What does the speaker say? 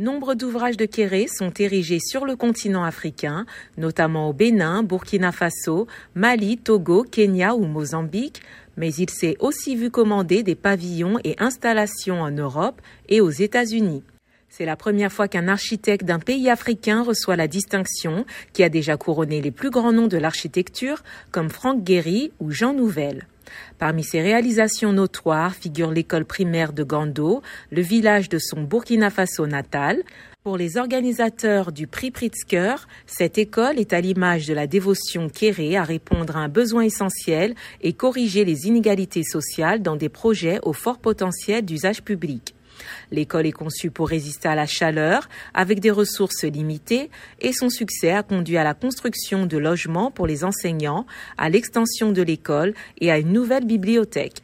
Nombre d'ouvrages de Kéré sont érigés sur le continent africain, notamment au Bénin, Burkina Faso, Mali, Togo, Kenya ou Mozambique, mais il s'est aussi vu commander des pavillons et installations en Europe et aux États-Unis. C'est la première fois qu'un architecte d'un pays africain reçoit la distinction, qui a déjà couronné les plus grands noms de l'architecture, comme Franck Guéry ou Jean Nouvel. Parmi ses réalisations notoires figure l'école primaire de Gando, le village de son Burkina Faso natal. Pour les organisateurs du prix Pritzker, cette école est à l'image de la dévotion Kéré à répondre à un besoin essentiel et corriger les inégalités sociales dans des projets au fort potentiel d'usage public. L'école est conçue pour résister à la chaleur avec des ressources limitées et son succès a conduit à la construction de logements pour les enseignants, à l'extension de l'école et à une nouvelle bibliothèque.